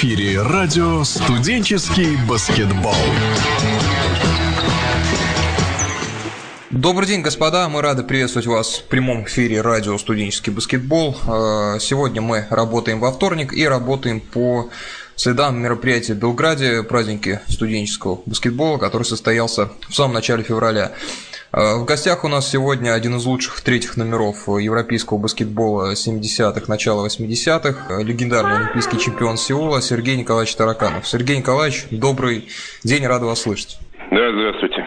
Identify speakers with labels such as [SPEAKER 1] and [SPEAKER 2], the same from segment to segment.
[SPEAKER 1] эфире радио «Студенческий баскетбол».
[SPEAKER 2] Добрый день, господа. Мы рады приветствовать вас в прямом эфире радио «Студенческий баскетбол». Э, сегодня мы работаем во вторник и работаем по следам мероприятия в Белграде, праздники студенческого баскетбола, который состоялся в самом начале февраля. Э, в гостях у нас сегодня один из лучших третьих номеров европейского баскетбола 70-х, начала 80-х, легендарный олимпийский чемпион Сеула Сергей Николаевич Тараканов. Сергей Николаевич, добрый день, рад вас слышать.
[SPEAKER 3] Да, здравствуйте.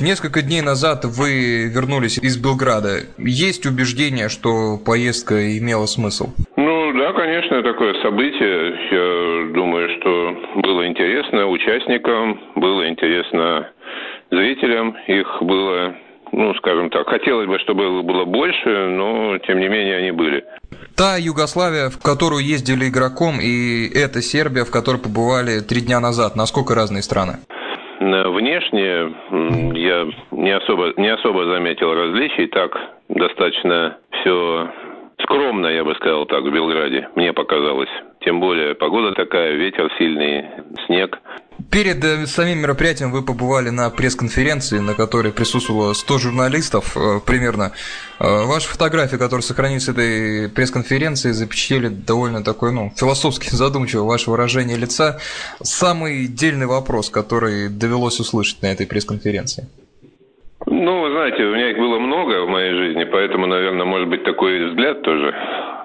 [SPEAKER 2] Несколько дней назад вы вернулись из Белграда. Есть убеждение, что поездка имела смысл?
[SPEAKER 3] Ну да, конечно, такое событие. Я думаю, что было интересно участникам, было интересно зрителям. Их было, ну, скажем так, хотелось бы, чтобы было больше, но тем не менее они были.
[SPEAKER 2] Та Югославия, в которую ездили игроком, и эта Сербия, в которой побывали три дня назад, насколько разные страны?
[SPEAKER 3] Внешне я не особо, не особо заметил различий. Так, достаточно все скромно, я бы сказал так, в Белграде, мне показалось. Тем более погода такая, ветер сильный, снег.
[SPEAKER 2] Перед э, самим мероприятием вы побывали на пресс-конференции, на которой присутствовало 100 журналистов э, примерно. Э, ваши фотографии, которые сохранились с этой пресс-конференции, запечатлели довольно такой, ну, философски задумчиво ваше выражение лица. Самый дельный вопрос, который довелось услышать на этой пресс-конференции.
[SPEAKER 3] Ну, вы знаете, у меня их было много в моей жизни, поэтому, наверное, может быть такой взгляд тоже,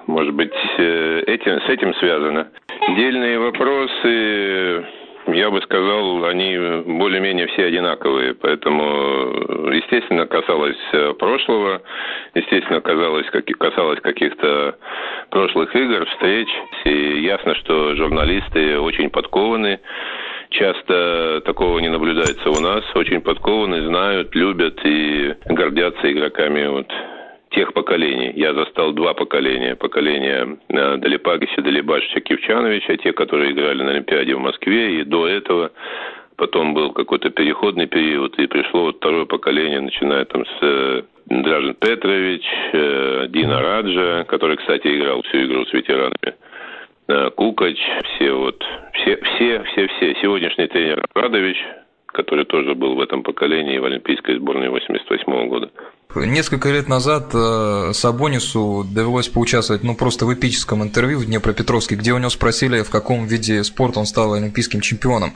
[SPEAKER 3] может быть, этим, с этим связано. Дельные вопросы они более-менее все одинаковые, поэтому, естественно, касалось э, прошлого, естественно, касалось, касалось каких-то прошлых игр, встреч, и ясно, что журналисты очень подкованы, часто такого не наблюдается у нас, очень подкованы, знают, любят и гордятся игроками вот тех поколений. Я застал два поколения. Поколение э, Далипагиса, Далибашича, Кивчановича, те, которые играли на Олимпиаде в Москве, и до этого потом был какой-то переходный период, и пришло вот второе поколение, начиная там с э, Дражин Петрович, э, Дина Раджа, который, кстати, играл всю игру с ветеранами, э, Кукач, все вот, все, все, все, все. Сегодняшний тренер Радович, который тоже был в этом поколении в Олимпийской сборной 88 года.
[SPEAKER 2] Несколько лет назад э, Сабонису довелось поучаствовать ну, просто в эпическом интервью в Днепропетровске, где у него спросили, в каком виде спорта он стал олимпийским чемпионом.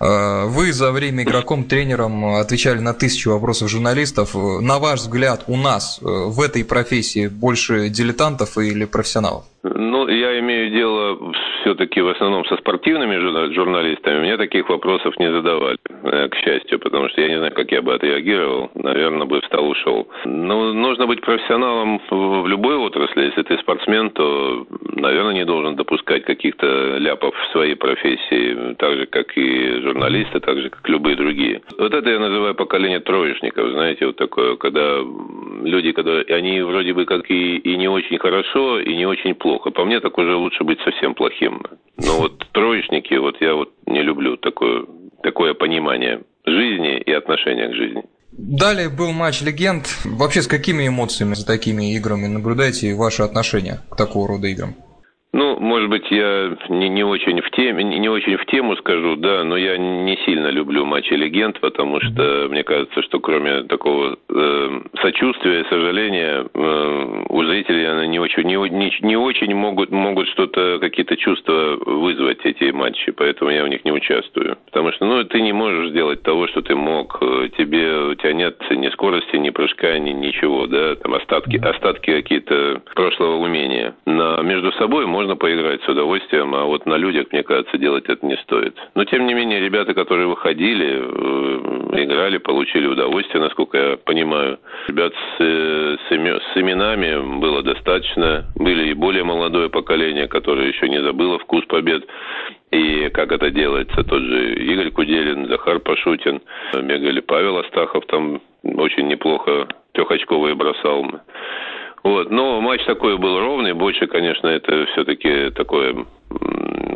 [SPEAKER 2] Э, вы за время игроком, тренером отвечали на тысячу вопросов журналистов. На ваш взгляд, у нас э, в этой профессии больше дилетантов или профессионалов?
[SPEAKER 3] Ну, я имею дело все-таки в основном со спортивными журналистами. Мне таких вопросов не задавали, к счастью, потому что я не знаю, как я бы отреагировал. Наверное, бы встал, ушел. Ну, нужно быть профессионалом в любой отрасли. Если ты спортсмен, то, наверное, не должен допускать каких-то ляпов в своей профессии, так же, как и журналисты, так же, как любые другие. Вот это я называю поколение троечников, знаете, вот такое, когда люди, когда они вроде бы как и, и не очень хорошо, и не очень плохо. По мне, так уже лучше быть совсем плохим. Но вот троечники, вот я вот не люблю такое, такое понимание жизни и отношения к жизни.
[SPEAKER 2] Далее был матч легенд. Вообще с какими эмоциями за такими играми наблюдаете ваше отношение к такого рода играм?
[SPEAKER 3] Ну, может быть, я не, не очень в теме, не очень в тему скажу, да, но я не сильно люблю матчи легенд, потому что мне кажется, что кроме такого э, сочувствия и сожаления э, у зрителей они не очень, не, не, не очень могут могут что-то какие-то чувства вызвать эти матчи, поэтому я в них не участвую, потому что ну ты не можешь сделать того, что ты мог, тебе у тебя нет ни скорости, ни прыжка, ни ничего, да, там остатки остатки какие-то прошлого умения. Но между собой можно поиграть с удовольствием, а вот на людях, мне кажется, делать это не стоит. Но, тем не менее, ребята, которые выходили, э, играли, получили удовольствие, насколько я понимаю. Ребят с, э, с, с именами было достаточно. Были и более молодое поколение, которое еще не забыло вкус побед. И как это делается, тот же Игорь Куделин, Захар Пашутин, бегали Павел Астахов, там очень неплохо трехочковые бросал. Вот, но матч такой был ровный, больше, конечно, это все-таки такое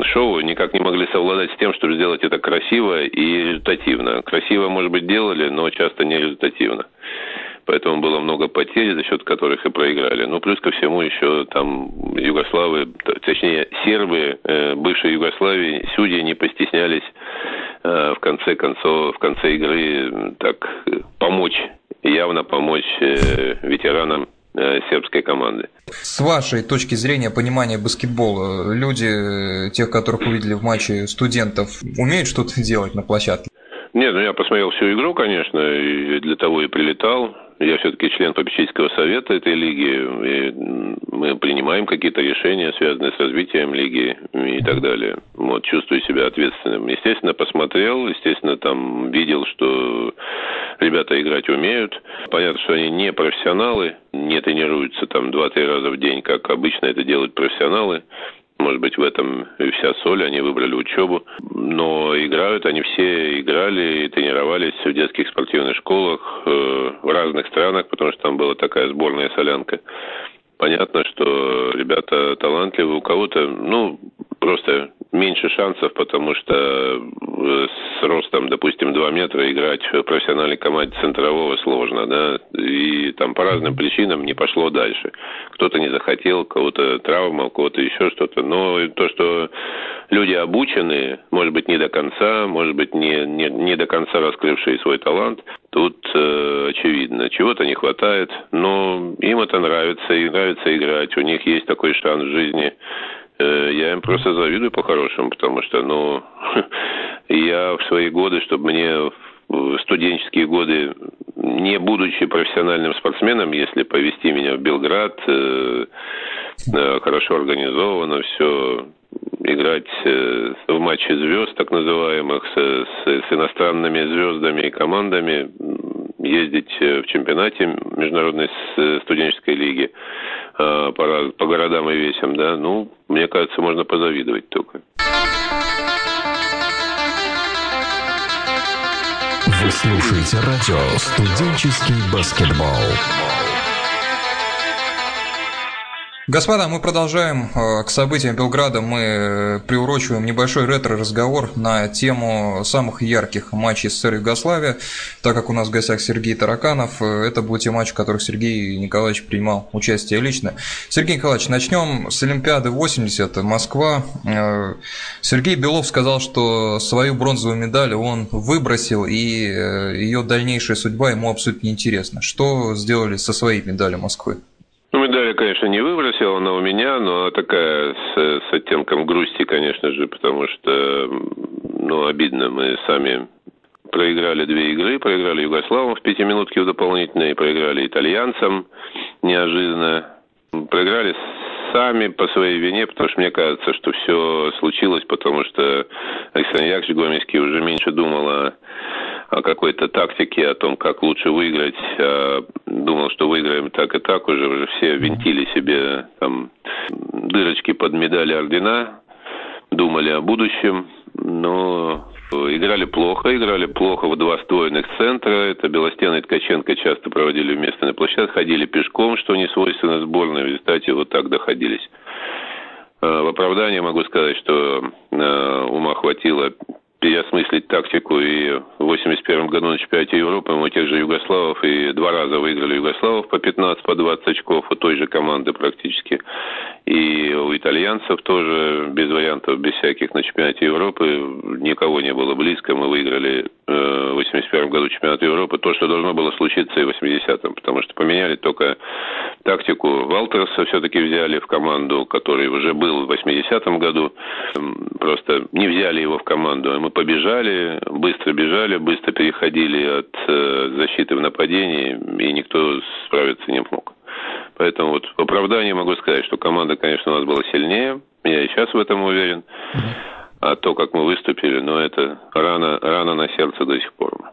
[SPEAKER 3] шоу, никак не могли совладать с тем, чтобы сделать это красиво и результативно. Красиво, может быть, делали, но часто не результативно. поэтому было много потерь, за счет которых и проиграли. Ну, плюс ко всему еще там югославы, точнее, сербы э, бывшей Югославии, судьи не постеснялись э, в конце концов, в конце игры так помочь, явно помочь ветеранам сербской команды.
[SPEAKER 2] С вашей точки зрения понимания баскетбола, люди, тех, которых увидели в матче студентов, умеют что-то делать на площадке?
[SPEAKER 3] Нет, ну я посмотрел всю игру, конечно, и для того и прилетал. Я все-таки член попечительского совета этой лиги, и принимаем какие-то решения, связанные с развитием лиги и так далее. Вот, чувствую себя ответственным. Естественно, посмотрел, естественно, там видел, что ребята играть умеют. Понятно, что они не профессионалы, не тренируются там 2-3 раза в день, как обычно это делают профессионалы. Может быть, в этом и вся соль, они выбрали учебу. Но играют, они все играли и тренировались в детских спортивных школах э, в разных странах, потому что там была такая сборная солянка. Понятно, что ребята талантливые, у кого-то, ну, просто меньше шансов, потому что э, с ростом, допустим, 2 метра играть в профессиональной команде центрового сложно, да, и там по разным причинам не пошло дальше. Кто-то не захотел, кого-то травма, кого-то еще что-то, но то, что люди обученные, может быть, не до конца, может быть, не, не, не до конца раскрывшие свой талант, тут э, очевидно, чего-то не хватает, но им это нравится, и нравится играть, у них есть такой шанс в жизни. Э, я им просто завидую по-хорошему, потому что, ну, я в свои годы, чтобы мне в студенческие годы, не будучи профессиональным спортсменом, если повести меня в Белград, э, э, хорошо организовано все, играть в матче звезд, так называемых, с, с иностранными звездами и командами, ездить в чемпионате международной студенческой лиги по, по городам и весям, да, ну, мне кажется, можно позавидовать только.
[SPEAKER 1] Вы слушаете радио «Студенческий баскетбол».
[SPEAKER 2] Господа, мы продолжаем. Э, к событиям Белграда мы э, приурочиваем небольшой ретро-разговор на тему самых ярких матчей СССР Югославия. Так как у нас в гостях Сергей Тараканов, э, это был те матчи, в которых Сергей Николаевич принимал участие лично. Сергей Николаевич, начнем с Олимпиады 80, Москва. Сергей Белов сказал, что свою бронзовую медаль он выбросил, и ее дальнейшая судьба ему абсолютно неинтересна. Что сделали со своей медалью Москвы?
[SPEAKER 3] Ну, медаль я, конечно, не выбросил, она у меня, но она такая с, с оттенком грусти, конечно же, потому что, ну, обидно, мы сами проиграли две игры, проиграли Югославам в пятиминутке в дополнительной, проиграли итальянцам неожиданно, проиграли сами по своей вине, потому что мне кажется, что все случилось, потому что Александр Яковлевич Гомельский уже меньше думал о о какой-то тактике, о том, как лучше выиграть. А думал, что выиграем так и так, уже, уже все винтили себе там дырочки под медали ордена, думали о будущем, но играли плохо, играли плохо в два стройных центра. Это Белостен и Ткаченко часто проводили вместе на площадке, ходили пешком, что не свойственно сборной. В результате вот так доходились. А, в оправдание могу сказать, что а, ума хватило переосмыслить тактику. И в 81 году на чемпионате Европы мы тех же Югославов и два раза выиграли Югославов по 15, по 20 очков у той же команды практически. И у итальянцев тоже без вариантов, без всяких на чемпионате Европы никого не было близко. Мы выиграли в 81 году чемпионат Европы то, что должно было случиться и в 80-м, потому что поменяли только тактику. Валтерса все-таки взяли в команду, который уже был в 80-м году. Просто не взяли его в команду. Мы побежали, быстро бежали, быстро переходили от э, защиты в нападение, и никто справиться не мог. Поэтому вот в оправдании могу сказать, что команда, конечно, у нас была сильнее. Я и сейчас в этом уверен. А то, как мы выступили, ну, это рано, рано на сердце до сих пор.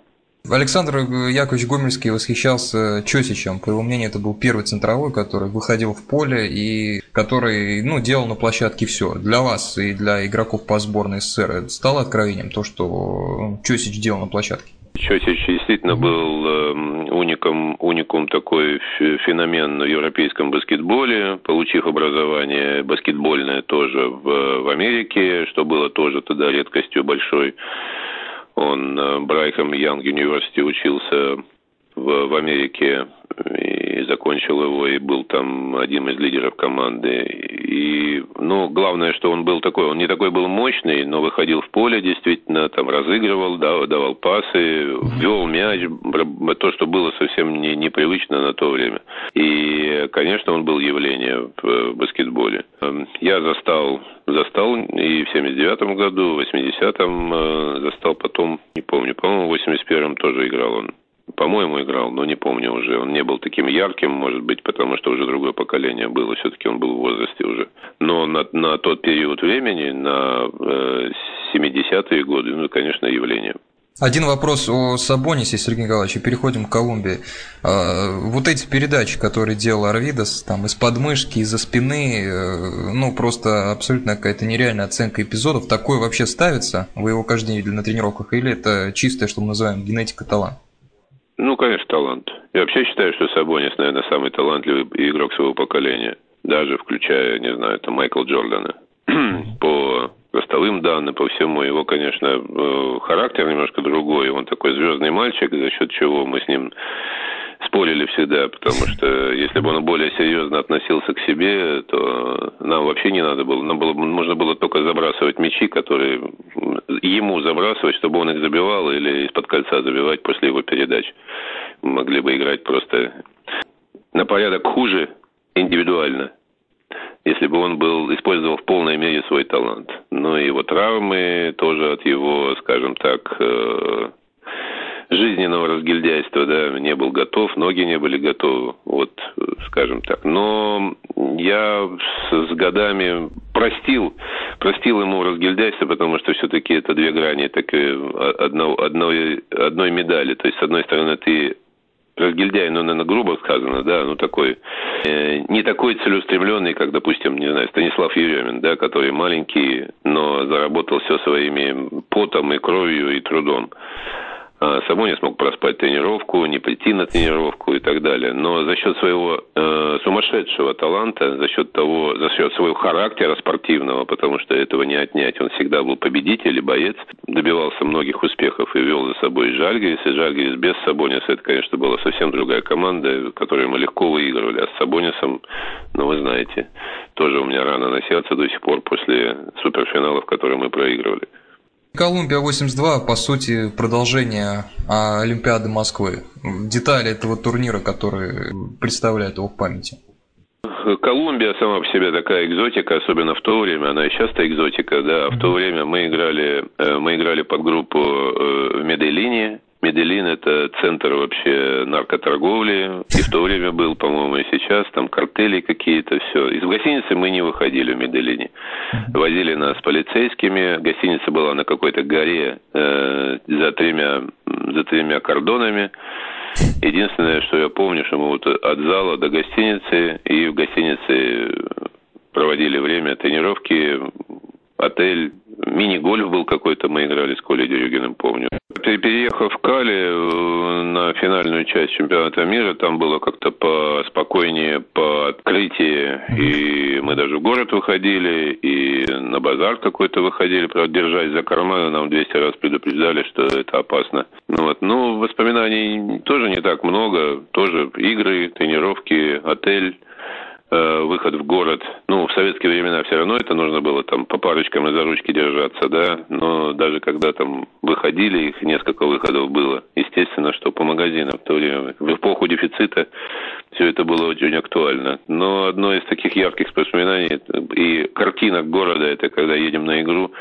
[SPEAKER 2] Александр Яковлевич Гомельский восхищался Чосичем. По его мнению, это был первый центровой, который выходил в поле и который ну, делал на площадке все. Для вас и для игроков по сборной СССР стало откровением то, что Чосич делал на площадке?
[SPEAKER 3] Чосич действительно был уником, уникум такой феномен в европейском баскетболе, получив образование баскетбольное тоже в, в Америке, что было тоже тогда редкостью большой. Он в Brigham Young University учился в, в Америке и закончил его, и был там одним из лидеров команды. И, ну, главное, что он был такой, он не такой был мощный, но выходил в поле, действительно, там разыгрывал, давал, давал пасы, ввел мяч, то, что было совсем не, непривычно на то время. И, конечно, он был явление в баскетболе. Эм, я застал, застал и в 79-м году, в 80-м э, застал потом, не помню, по-моему, в 81-м тоже играл он по-моему, играл, но не помню уже. Он не был таким ярким, может быть, потому что уже другое поколение было. Все-таки он был в возрасте уже. Но на, на тот период времени, на э, 70-е годы, ну, конечно, явление.
[SPEAKER 2] Один вопрос о Сабонисе, Сергей Николаевич, переходим к Колумбии. А, вот эти передачи, которые делал Арвидас, там из подмышки, из-за спины, э, ну просто абсолютно какая-то нереальная оценка эпизодов. Такое вообще ставится? Вы его каждый день видели на тренировках? Или это чистое, что мы называем генетика талант?
[SPEAKER 3] Ну, конечно, талант. Я вообще считаю, что Сабонис, наверное, самый талантливый игрок своего поколения. Даже включая, не знаю, это Майкл Джордана. по ростовым данным, по всему. Его, конечно, э, характер немножко другой. Он такой звездный мальчик, за счет чего мы с ним спорили всегда, потому что если бы он более серьезно относился к себе, то нам вообще не надо было. Нам было, можно было только забрасывать мячи, которые ему забрасывать, чтобы он их забивал или из-под кольца забивать после его передач. Мы могли бы играть просто на порядок хуже индивидуально, если бы он был использовал в полной мере свой талант. Но и его травмы тоже от его, скажем так, э, жизненного разгильдяйства, да, не был готов, ноги не были готовы, вот, скажем так. Но я с, с годами простил, простил ему разгильдяйство, потому что все-таки это две грани так, одно, одной, одной медали. То есть, с одной стороны, ты разгильдяй, ну, наверное, грубо сказано, да, ну, такой, э, не такой целеустремленный, как, допустим, не знаю, Станислав Еремин, да, который маленький, но заработал все своими потом и кровью и трудом. А, Само не смог проспать тренировку, не прийти на тренировку и так далее. Но за счет своего э, сумасшедшего таланта, за счет того, за счет своего характера спортивного, потому что этого не отнять, он всегда был победитель и боец, добивался многих успехов и вел за собой Жальгирис. И Жальгирис без Сабониса, это, конечно, была совсем другая команда, которую мы легко выигрывали. А с Сабонисом, ну, вы знаете, тоже у меня рано на сердце до сих пор после суперфиналов, которые мы проигрывали.
[SPEAKER 2] Колумбия 82, по сути, продолжение Олимпиады Москвы. Детали этого турнира, которые представляют его в памяти.
[SPEAKER 3] Колумбия сама по себе такая экзотика, особенно в то время, она и часто экзотика, да. В то время мы играли, э, мы играли под группу э, в Медellине, Медellин – это центр вообще наркоторговли. И в то время был, по-моему, и сейчас. Там картели какие-то, все. Из гостиницы мы не выходили в Медellине. Возили нас полицейскими. Гостиница была на какой-то горе э, за, тремя, за тремя кордонами. Единственное, что я помню, что мы вот от зала до гостиницы, и в гостинице проводили время тренировки, отель, мини-гольф был какой-то, мы играли с Колей Дерюгиным, помню. Переехав в Кали э, на финальную часть чемпионата мира, там было как-то поспокойнее, по открытии, и мы даже в город выходили, и на базар какой-то выходили, правда, держась за карманы, нам 200 раз предупреждали, что это опасно. Ну, вот. ну, воспоминаний тоже не так много, тоже игры, тренировки, отель, Э, выход в город. Ну, в советские времена все равно это нужно было там по парочкам и за ручки держаться, да. Но даже когда там выходили, их несколько выходов было. Естественно, что по магазинам в то время, в эпоху дефицита, все это было очень актуально. Но одно из таких ярких воспоминаний и картинок города, это когда едем на игру,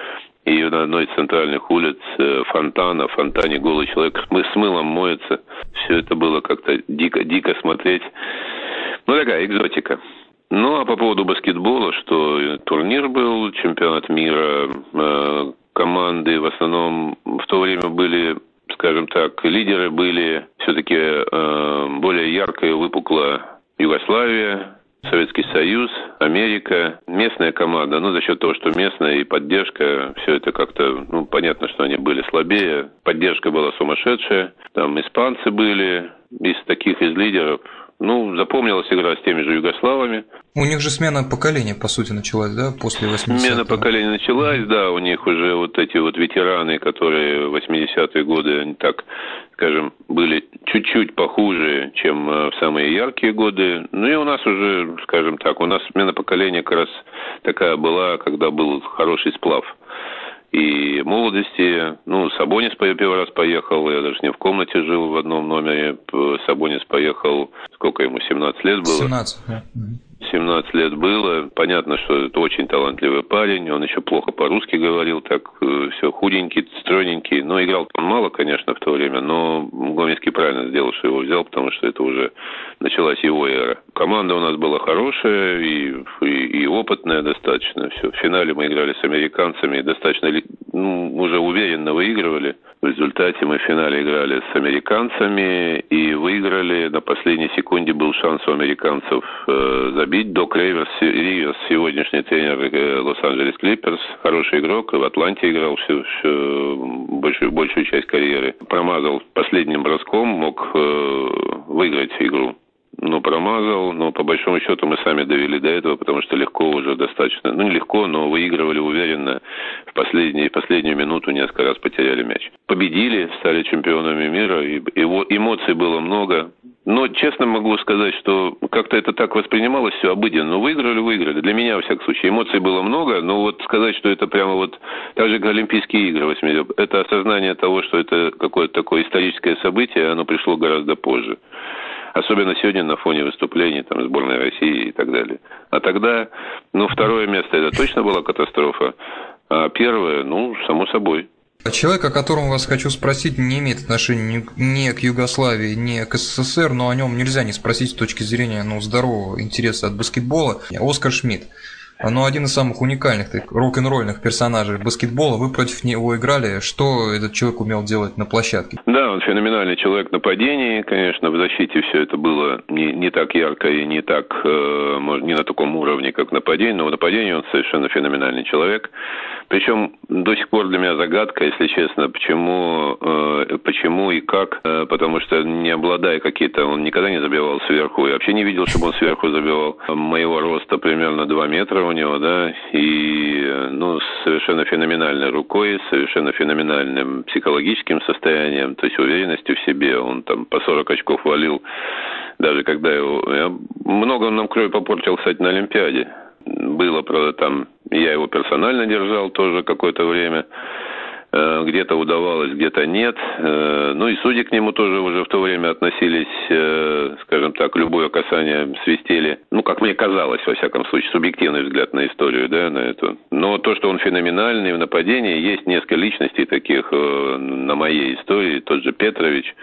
[SPEAKER 3] и на одной из центральных улиц э, фонтана, в фонтане голый человек с мылом моется. Все это было как-то дико-дико смотреть. Ну, такая экзотика. Ну, а по поводу баскетбола, что турнир был, чемпионат мира, э, команды в основном в то время были, скажем так, лидеры были все-таки э, более ярко и выпукло Югославия, Советский Союз, Америка, местная команда, ну, за счет того, что местная и поддержка, все это как-то, ну, понятно, что они были слабее, поддержка была сумасшедшая, там испанцы были, из таких из лидеров Ну, запомнилась игра с теми же югославами.
[SPEAKER 2] У них же смена поколения, по сути, началась, да, после 80-х?
[SPEAKER 3] Смена поколения началась, да, у них уже вот эти вот ветераны, которые в 80-е годы, они так, скажем, были чуть-чуть похуже, чем э, в самые яркие годы. Ну и у нас уже, скажем так, у нас смена поколения как раз такая была, когда был хороший сплав и молодости. Ну, Сабонис первый раз поехал, я даже не в комнате жил в одном номере. Сабонис поехал, сколько ему, 17 лет было?
[SPEAKER 2] 17, да.
[SPEAKER 3] 17 лет было. Понятно, что это очень талантливый парень. Он еще плохо по-русски говорил, так э, все худенький, стройненький. Но играл он мало, конечно, в то время. Но Гомельский правильно сделал, что его взял, потому что это уже началась его эра. Команда у нас была хорошая и, и, и опытная достаточно. Все. В финале мы играли с американцами достаточно ну, уже уверенно выигрывали. В результате мы в финале играли с американцами и выиграли. На последней секунде был шанс у американцев э, забить. Док Риверс, Риверс, сегодняшний тренер э, Лос-Анджелес Клиперс, хороший игрок, в Атланте играл всю, всю большую, большую часть карьеры. Промазал последним броском, мог э, выиграть игру но промазал, но по большому счету мы сами довели до этого, потому что легко уже достаточно, ну не легко, но выигрывали уверенно в последнюю, последнюю минуту несколько раз потеряли мяч. Победили, стали чемпионами мира, и его эмоций было много. Но честно могу сказать, что как-то это так воспринималось все обыденно. Ну, выиграли, выиграли. Для меня, во всяком случае, эмоций было много, но вот сказать, что это прямо вот так же, как Олимпийские игры 80 это осознание того, что это какое-то такое историческое событие, оно пришло гораздо позже. Особенно сегодня на фоне выступлений там, сборной России и так далее. А тогда, ну, второе место это точно была катастрофа, а первое, ну, само собой.
[SPEAKER 2] Человек, о котором вас хочу спросить, не имеет отношения ни к Югославии, ни к СССР, но о нем нельзя не спросить с точки зрения ну, здорового интереса от баскетбола. Оскар Шмидт. Ну, один из самых уникальных рок-н-ролльных персонажей баскетбола. Вы против него играли. Что этот человек умел делать на площадке?
[SPEAKER 3] Да, он феноменальный человек нападений. Конечно, в защите все это было не, не так ярко и не так, э, не на таком уровне, как нападение, но в нападении он совершенно феноменальный человек. Причем до сих пор для меня загадка, если честно, почему, э, почему и как. Э, потому что не обладая какие-то, он никогда не забивал сверху. Я вообще не видел, чтобы он сверху забивал. Моего роста примерно 2 метра у него, да, и, ну, совершенно феноменальной рукой, совершенно феноменальным психологическим состоянием, то есть уверенностью в себе. Он там по 40 очков валил, даже когда его... Я, много он нам крови попортил, кстати, на Олимпиаде. Было, правда, там... Я его персонально держал тоже какое-то время. Э, где-то удавалось, где-то нет. Э, ну и судьи к нему тоже уже в то время относились, э, скажем так, любое касание свистели. Ну, как мне казалось, во всяком случае, субъективный взгляд на историю, да, на эту. Но то, что он феноменальный в нападении, есть несколько личностей таких на моей истории. Тот же Петрович,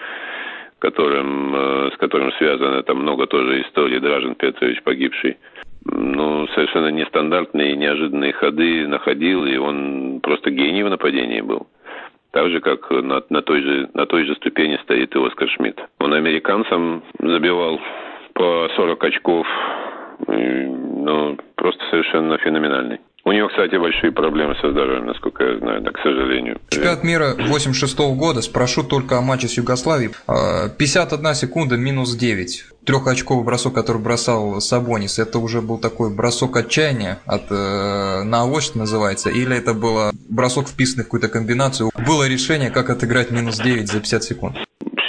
[SPEAKER 3] которым, с которым связано там много тоже историй. Дражин Петрович, погибший ну, совершенно нестандартные, неожиданные ходы находил, и он просто гений в нападении был. Так же, как на, на, той, же, на той же ступени стоит и Оскар Шмидт. Он американцам забивал по 40 очков, и, ну, просто совершенно феноменальный. У него, кстати, большие проблемы со здоровьем, насколько я знаю, да, к сожалению.
[SPEAKER 2] Чемпионат мира 86 -го года, спрошу только о матче с Югославией. 51 а, секунда, минус 9. Трехочковый бросок, который бросал Сабонис, это уже был такой бросок отчаяния от э, на авось, называется, или это было бросок вписанный в какую-то комбинацию? Было решение, как отыграть минус 9 за 50 секунд?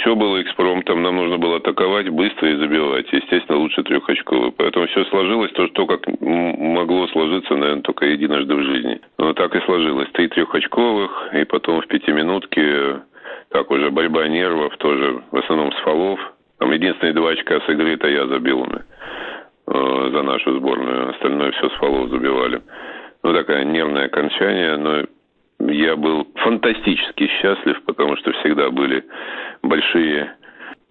[SPEAKER 3] все было экспромтом, нам нужно было атаковать быстро и забивать. Естественно, лучше трехочковый. Поэтому все сложилось, то, то как могло сложиться, наверное, только единожды в жизни. Но так и сложилось. Три трехочковых, и потом в пятиминутке, так уже борьба нервов, тоже в основном с фолов. Там единственные два очка с игры, это я забил э, за нашу сборную. Остальное все с фолов забивали. Ну, такое нервное окончание, но я был фантастически счастлив, потому что всегда были большие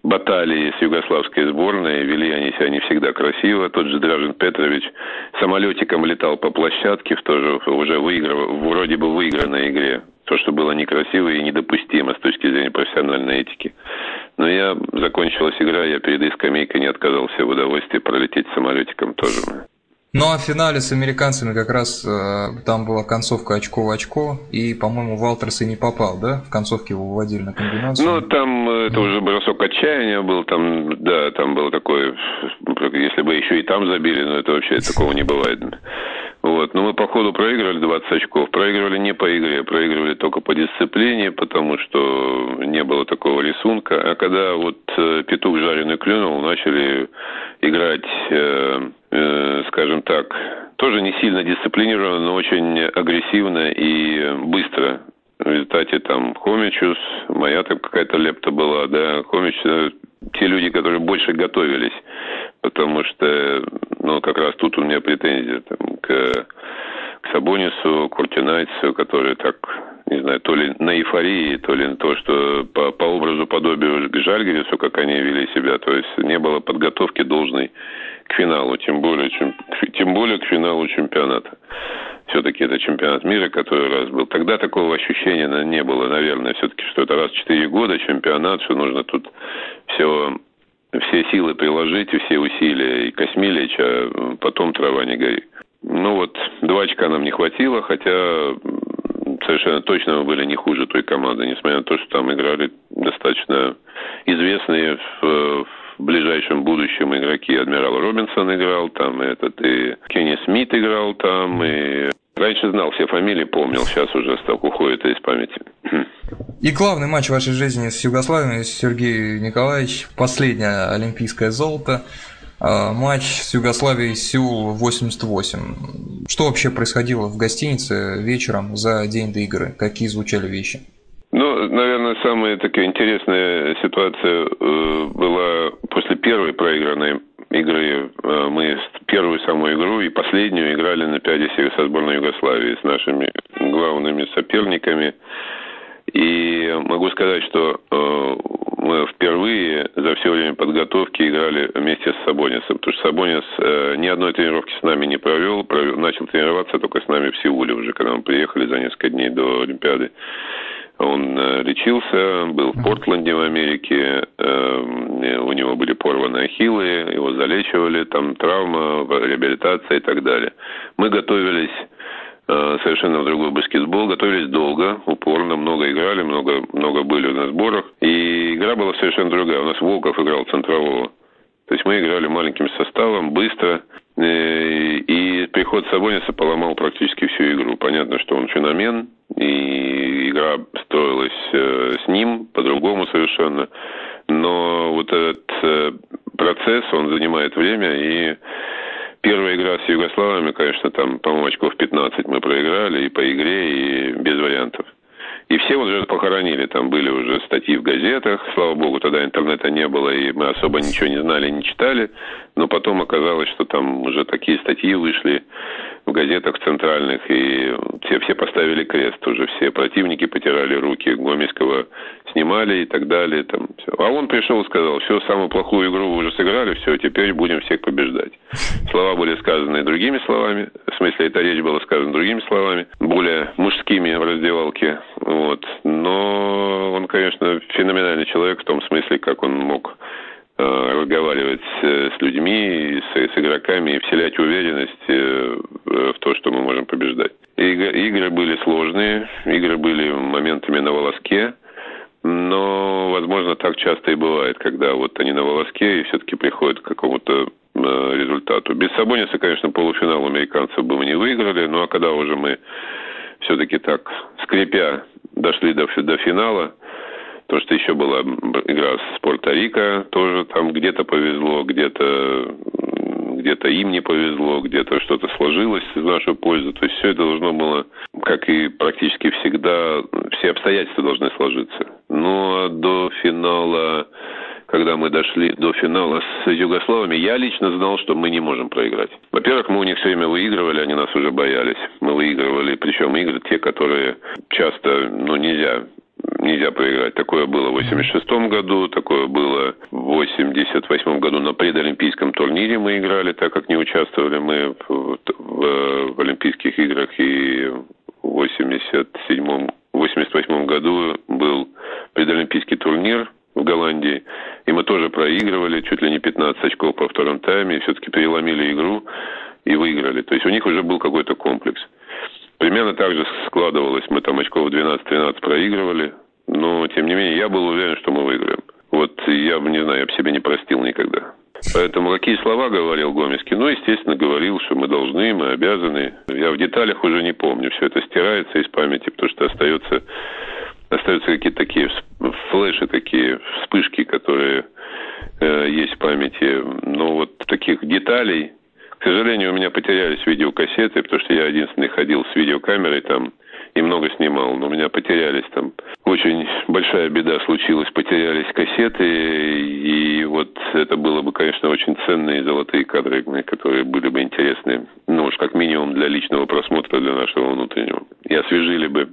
[SPEAKER 3] баталии с югославской сборной. Вели они себя не всегда красиво. Тот же Дражин Петрович самолетиком летал по площадке в тоже уже выиграв, вроде бы выигранной игре. То, что было некрасиво и недопустимо с точки зрения профессиональной этики. Но я закончилась игра, я перед этой скамейкой не отказался в удовольствии пролететь самолетиком тоже.
[SPEAKER 2] Ну а в финале с американцами как раз э, там была концовка очко в очко, и, по-моему, Валтерс и не попал, да? В концовке его выводили на комбинацию.
[SPEAKER 3] Ну, там э, это уже бросок отчаяния был, там, да, там был такой, если бы еще и там забили, но это вообще такого не бывает. Вот. Но мы по ходу проигрывали 20 очков. Проигрывали не по игре, проигрывали только по дисциплине, потому что не было такого рисунка. А когда вот э, петух жареный клюнул, начали играть, э, э, скажем так, тоже не сильно дисциплинированно, но очень агрессивно и быстро. В результате там Хомичус, моя там какая-то лепта была, да, Хомич, э, те люди, которые больше готовились потому что, ну, как раз тут у меня претензия там, к, к Сабонису, Куртинайцу, которые так, не знаю, то ли на эйфории, то ли на то, что по, по образу подобию к Жальгерису, как они вели себя, то есть не было подготовки должной к финалу, тем более, чем, тем более к финалу чемпионата. Все-таки это чемпионат мира, который раз был. Тогда такого ощущения не было, наверное, все-таки, что это раз в четыре года чемпионат, что нужно тут все все силы приложить, все усилия и Космилич, а потом трава не горит. Ну вот, два очка нам не хватило, хотя совершенно точно мы были не хуже той команды, несмотря на то, что там играли достаточно известные в, в ближайшем будущем игроки. Адмирал Робинсон играл там, этот и Кенни Смит играл там, и раньше знал все фамилии, помнил, сейчас уже стал уходит из памяти.
[SPEAKER 2] И главный матч в вашей жизни с Югославией, Сергей Николаевич, последнее олимпийское золото. А, матч с Югославией Сеул 88. Что вообще происходило в гостинице вечером за день до игры? Какие звучали вещи?
[SPEAKER 3] Ну, наверное, самая такая интересная ситуация э, была после первой проигранной игры. Э, мы первую самую игру и последнюю играли на пяде со сборной Югославии с нашими главными соперниками. И могу сказать, что э, мы впервые за все время подготовки играли вместе с Сабонисом. Потому что Сабонис э, ни одной тренировки с нами не провел, провел, начал тренироваться только с нами в Сеуле уже, когда мы приехали за несколько дней до Олимпиады. Он э, лечился, был в Портленде в Америке, э, у него были порваны ахиллы, его залечивали, там травма, реабилитация и так далее. Мы готовились Э, совершенно в другой баскетбол. Готовились долго, упорно, много играли, много, много были на сборах. И игра была совершенно другая. У нас Волков играл центрового. То есть мы играли маленьким составом, быстро. Э, и приход Сабониса поломал практически всю игру. Понятно, что он феномен, и игра строилась э, с ним по-другому совершенно. Но вот этот процесс, он занимает время, и Первая игра с Югославами, конечно, там, по-моему, очков 15 мы проиграли и по игре, и без вариантов. И все уже похоронили, там были уже статьи в газетах, слава богу, тогда интернета не было, и мы особо ничего не знали, не читали, но потом оказалось, что там уже такие статьи вышли в газетах центральных, и все, все поставили крест уже, все противники потирали руки, Гомельского снимали и так далее. Там, все. А он пришел и сказал, все, самую плохую игру вы уже сыграли, все, теперь будем всех побеждать. Слова были сказаны другими словами, в смысле, эта речь была сказана другими словами, более мужскими в раздевалке, вот. Но он, конечно, феноменальный человек в том смысле, как он мог Э, разговаривать с людьми, с, с игроками и вселять уверенность э, в то, что мы можем побеждать. Игры были сложные, игры были моментами на волоске, но, возможно, так часто и бывает, когда вот они на волоске и все-таки приходят к какому-то э, результату. Без Сабониса, конечно, полуфинал американцев бы мы не выиграли, ну а когда уже мы все-таки так, скрипя, дошли до, до финала, то, что еще была игра с Порто-Рико, тоже там где-то повезло, где-то где-то им не повезло, где-то что-то сложилось в нашу пользу. То есть все это должно было, как и практически всегда, все обстоятельства должны сложиться. Но до финала, когда мы дошли до финала с Югославами, я лично знал, что мы не можем проиграть. Во-первых, мы у них все время выигрывали, они нас уже боялись. Мы выигрывали, причем игры те, которые часто, ну, нельзя нельзя проиграть. Такое было в 86 году, такое было в 88 году на предолимпийском турнире мы играли, так как не участвовали мы в, в, в Олимпийских играх. И в 87 88 году был предолимпийский турнир в Голландии, и мы тоже проигрывали чуть ли не 15 очков по втором тайме, и все-таки переломили игру и выиграли. То есть у них уже был какой-то комплекс. Примерно так же складывалось. Мы там очков 12-13 проигрывали. Но, тем не менее, я был уверен, что мы выиграем. Вот я бы, не знаю, я бы себе не простил никогда. Поэтому какие слова говорил Гомельский? Ну, естественно, говорил, что мы должны, мы обязаны. Я в деталях уже не помню. Все это стирается из памяти, потому что остается, остаются какие-то такие флеши, такие вспышки, которые э, есть в памяти. Но вот таких деталей, к сожалению, у меня потерялись видеокассеты, потому что я единственный ходил с видеокамерой там и много снимал, но у меня потерялись там. Очень большая беда случилась, потерялись кассеты, и вот это было бы, конечно, очень ценные золотые кадры, которые были бы интересны, ну уж как минимум для личного просмотра, для нашего внутреннего. И освежили бы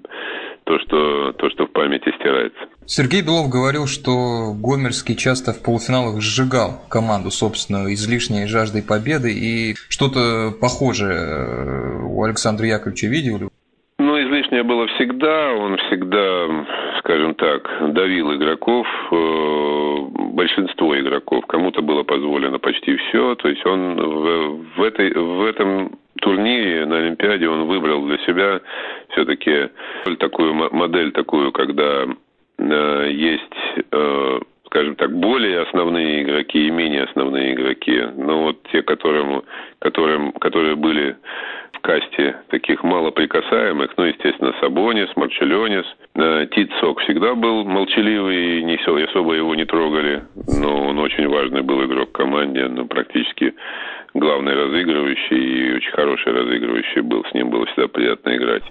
[SPEAKER 3] то, что, то, что в памяти стирается.
[SPEAKER 2] Сергей Белов говорил, что Гомельский часто в полуфиналах сжигал команду собственную излишней жаждой победы, и что-то похожее э, у Александра Яковлевича видели?
[SPEAKER 3] Ну, излишнее было всегда. Он всегда, скажем так, давил игроков, э, большинство игроков. Кому-то было позволено почти все. То есть он в, в, этой, в этом турнире на Олимпиаде он выбрал для себя все-таки такую модель, такую, когда есть э, скажем так, более основные игроки и менее основные игроки. Но вот те, которым, которым, которые были касте таких малоприкасаемых, ну, естественно, Сабонис, Марчеленис. Э, Тит Сок всегда был молчаливый, и не все, особо его не трогали, но он очень важный был игрок в команде, ну, практически главный разыгрывающий и очень хороший разыгрывающий был, с ним было всегда приятно играть.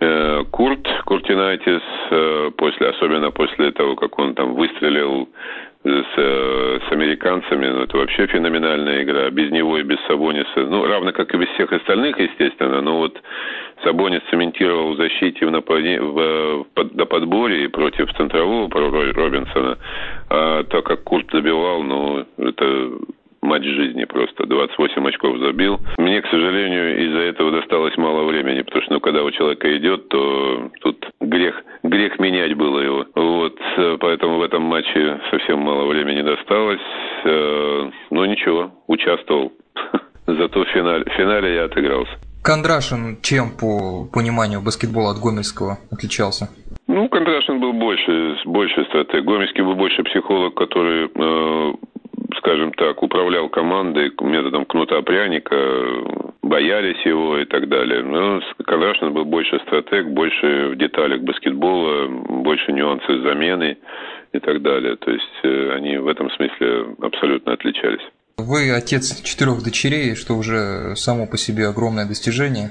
[SPEAKER 3] Э, Курт, Куртинайтис, э, после, особенно после того, как он там выстрелил с, с американцами, ну, это вообще феноменальная игра. Без него и без Сабониса, ну, равно как и без всех остальных, естественно, но вот Сабонис цементировал в защите в, напади... в, в, на подборе против центрового Робинсона, а так как Курт забивал, ну, это матч жизни просто. 28 очков забил. Мне, к сожалению, из-за этого досталось мало времени, потому что, ну, когда у человека идет, то тут грех, грех менять было его. Вот, поэтому в этом матче совсем мало времени досталось. Э, но ничего, участвовал. Зато в финале, в финале я отыгрался.
[SPEAKER 2] Кондрашин чем по пониманию баскетбола от Гомельского отличался?
[SPEAKER 3] Ну, Кондрашин был больше, больше стратег. Гомельский был больше психолог, который э, скажем так, управлял командой методом кнута-пряника, боялись его и так далее. Но Кондрашин был больше стратег, больше в деталях баскетбола, больше нюансы замены и так далее. То есть э, они в этом смысле абсолютно отличались.
[SPEAKER 2] Вы отец четырех дочерей, что уже само по себе огромное достижение.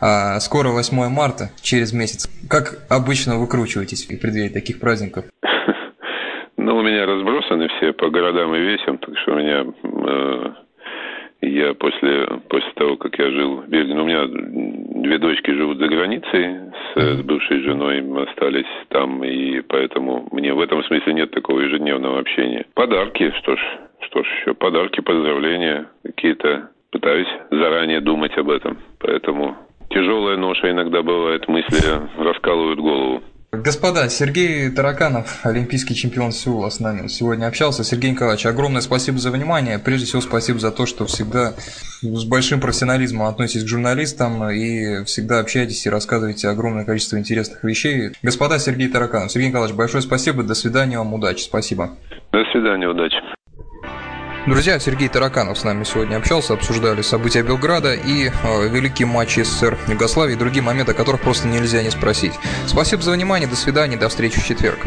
[SPEAKER 2] А скоро 8 марта, через месяц. Как обычно выкручиваетесь в преддверии таких праздников?
[SPEAKER 3] Ну, у меня разбросаны все по городам и весям, так что у меня э, я после, после того, как я жил в Бельгии, ну, у меня две дочки живут за границей с, с бывшей женой, мы остались там, и поэтому мне в этом смысле нет такого ежедневного общения. Подарки, что ж, что ж еще, подарки, поздравления какие-то. Пытаюсь заранее думать об этом, поэтому тяжелая ноша иногда бывает, мысли раскалывают голову.
[SPEAKER 2] Господа, Сергей Тараканов, олимпийский чемпион Сеула, с нами сегодня общался. Сергей Николаевич, огромное спасибо за внимание. Прежде всего, спасибо за то, что всегда с большим профессионализмом относитесь к журналистам и всегда общаетесь и рассказываете огромное количество интересных вещей. Господа, Сергей Тараканов, Сергей Николаевич, большое спасибо. До свидания вам, удачи. Спасибо.
[SPEAKER 3] До свидания, удачи.
[SPEAKER 2] Друзья, Сергей Тараканов с нами сегодня общался, обсуждали события Белграда и э, великие матчи СССР Югославии и другие моменты, о которых просто нельзя не спросить. Спасибо за внимание, до свидания, до встречи в четверг.